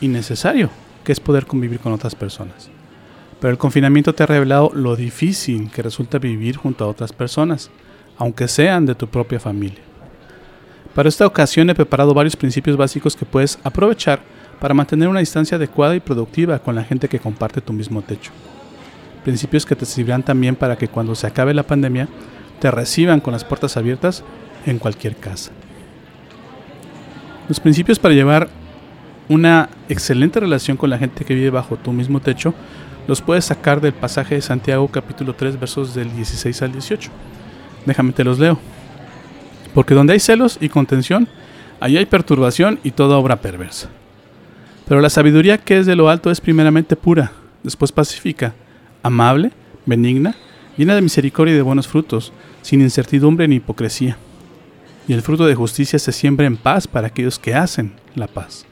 y necesario que es poder convivir con otras personas. Pero el confinamiento te ha revelado lo difícil que resulta vivir junto a otras personas, aunque sean de tu propia familia. Para esta ocasión he preparado varios principios básicos que puedes aprovechar para mantener una distancia adecuada y productiva con la gente que comparte tu mismo techo. Principios que te servirán también para que cuando se acabe la pandemia te reciban con las puertas abiertas en cualquier casa. Los principios para llevar una excelente relación con la gente que vive bajo tu mismo techo los puedes sacar del pasaje de Santiago capítulo 3 versos del 16 al 18. Déjame te los leo. Porque donde hay celos y contención, ahí hay perturbación y toda obra perversa. Pero la sabiduría que es de lo alto es primeramente pura, después pacífica, amable, benigna, llena de misericordia y de buenos frutos, sin incertidumbre ni hipocresía y el fruto de justicia se siembra en paz para aquellos que hacen la paz.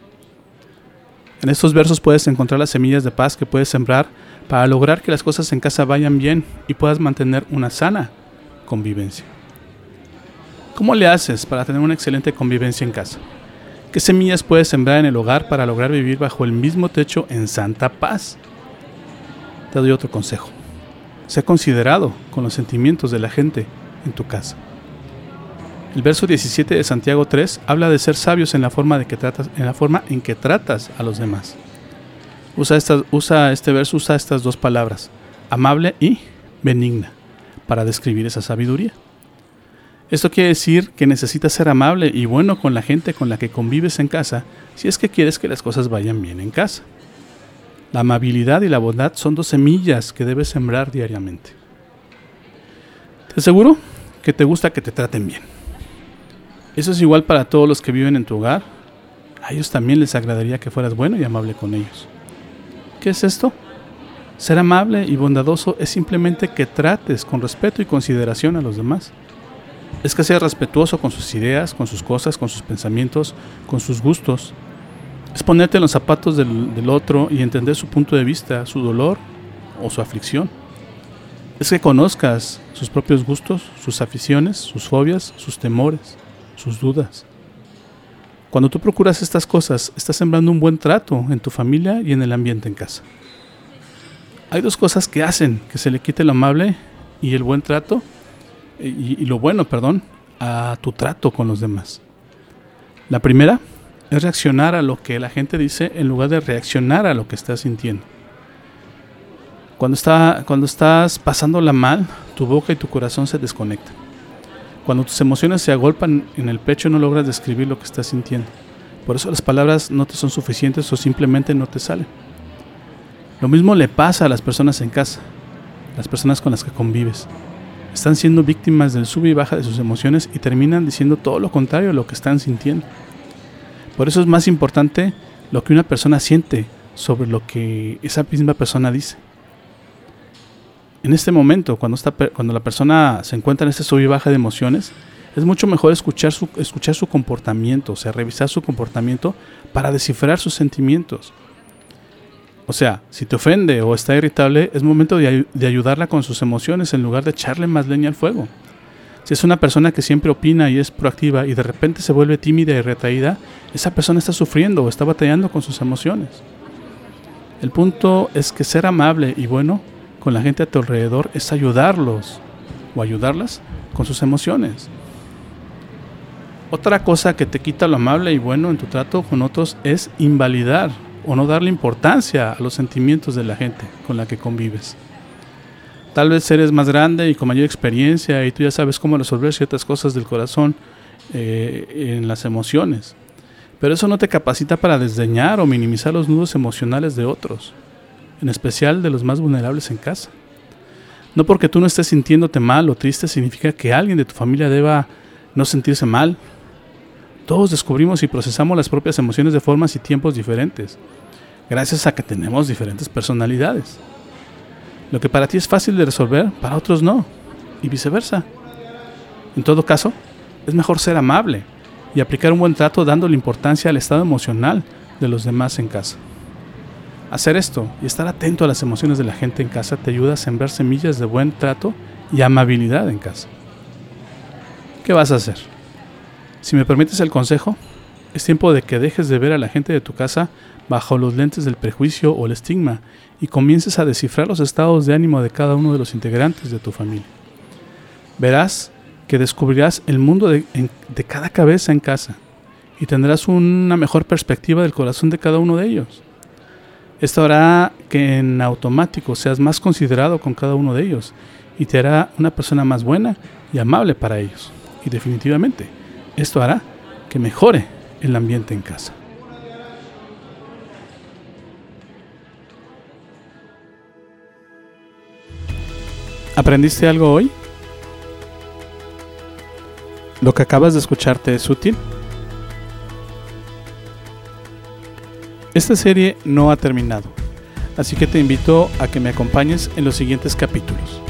En estos versos puedes encontrar las semillas de paz que puedes sembrar para lograr que las cosas en casa vayan bien y puedas mantener una sana convivencia. ¿Cómo le haces para tener una excelente convivencia en casa? ¿Qué semillas puedes sembrar en el hogar para lograr vivir bajo el mismo techo en santa paz? Te doy otro consejo. Sé considerado con los sentimientos de la gente en tu casa. El verso 17 de Santiago 3 habla de ser sabios en la forma, en la forma en que tratas a los demás. Usa, usa este verso, usa estas dos palabras, amable y benigna, para describir esa sabiduría. Esto quiere decir que necesitas ser amable y bueno con la gente con la que convives en casa si es que quieres que las cosas vayan bien en casa. La amabilidad y la bondad son dos semillas que debes sembrar diariamente. Te aseguro que te gusta que te traten bien. Eso es igual para todos los que viven en tu hogar. A ellos también les agradaría que fueras bueno y amable con ellos. ¿Qué es esto? Ser amable y bondadoso es simplemente que trates con respeto y consideración a los demás. Es que seas respetuoso con sus ideas, con sus cosas, con sus pensamientos, con sus gustos. Es ponerte en los zapatos del, del otro y entender su punto de vista, su dolor o su aflicción. Es que conozcas sus propios gustos, sus aficiones, sus fobias, sus temores sus dudas. Cuando tú procuras estas cosas, estás sembrando un buen trato en tu familia y en el ambiente en casa. Hay dos cosas que hacen que se le quite lo amable y el buen trato, y, y lo bueno, perdón, a tu trato con los demás. La primera es reaccionar a lo que la gente dice en lugar de reaccionar a lo que estás sintiendo. Cuando, está, cuando estás pasándola mal, tu boca y tu corazón se desconectan. Cuando tus emociones se agolpan en el pecho no logras describir lo que estás sintiendo. Por eso las palabras no te son suficientes o simplemente no te salen. Lo mismo le pasa a las personas en casa, las personas con las que convives. Están siendo víctimas del sub y baja de sus emociones y terminan diciendo todo lo contrario a lo que están sintiendo. Por eso es más importante lo que una persona siente sobre lo que esa misma persona dice en este momento, cuando, la persona se encuentra en este sub y de emociones, es mucho mejor escuchar su, escuchar su comportamiento, o sea, revisar su comportamiento para descifrar sus sentimientos. O sea, si te ofende o está irritable, es momento de, de, ayudarla con sus emociones en lugar de echarle más leña al fuego. Si es una persona que siempre opina y es proactiva y de repente se vuelve tímida y retraída, esa persona está sufriendo o está batallando con sus emociones. El punto es que ser amable y bueno con la gente a tu alrededor es ayudarlos o ayudarlas con sus emociones. Otra cosa que te quita lo amable y bueno en tu trato con otros es invalidar o no darle importancia a los sentimientos de la gente con la que convives. Tal vez eres más grande y con mayor experiencia y tú ya sabes cómo resolver ciertas cosas del corazón eh, en las emociones. Pero eso no te capacita para desdeñar o minimizar los nudos emocionales de otros en especial de los más vulnerables en casa. No porque tú no estés sintiéndote mal o triste significa que alguien de tu familia deba no sentirse mal. Todos descubrimos y procesamos las propias emociones de formas y tiempos diferentes. gracias a que tenemos diferentes personalidades. Lo que para ti es fácil de resolver, para otros no, y viceversa. En todo caso, es mejor ser amable y aplicar un buen trato dándole importancia al estado emocional de los demás en casa. Hacer esto y estar atento a las emociones de la gente en casa te ayuda a sembrar semillas de buen trato y amabilidad en casa. ¿Qué vas a hacer? Si me permites el consejo, es tiempo de que dejes de ver a la gente de tu casa bajo los lentes del prejuicio o el estigma y comiences a descifrar los estados de ánimo de cada uno de los integrantes de tu familia. Verás que descubrirás el mundo de, de cada cabeza en casa y tendrás una mejor perspectiva del corazón de cada uno de ellos. Esto hará que en automático seas más considerado con cada uno de ellos y te hará una persona más buena y amable para ellos. Y definitivamente, esto hará que mejore el ambiente en casa. ¿Aprendiste algo hoy? ¿Lo que acabas de escucharte es útil? Esta serie no ha terminado, así que te invito a que me acompañes en los siguientes capítulos.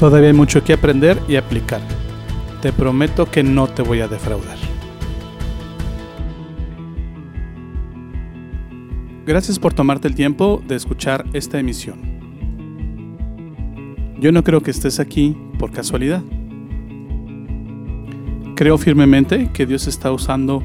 Todavía hay mucho que aprender y aplicar. Te prometo que no te voy a defraudar. Gracias por tomarte el tiempo de escuchar esta emisión. Yo no creo que estés aquí por casualidad. Creo firmemente que Dios está usando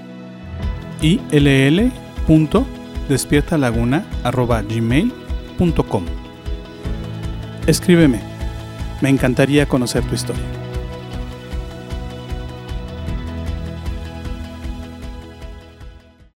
ill.despiertalaguna.gmail.com Escríbeme, me encantaría conocer tu historia.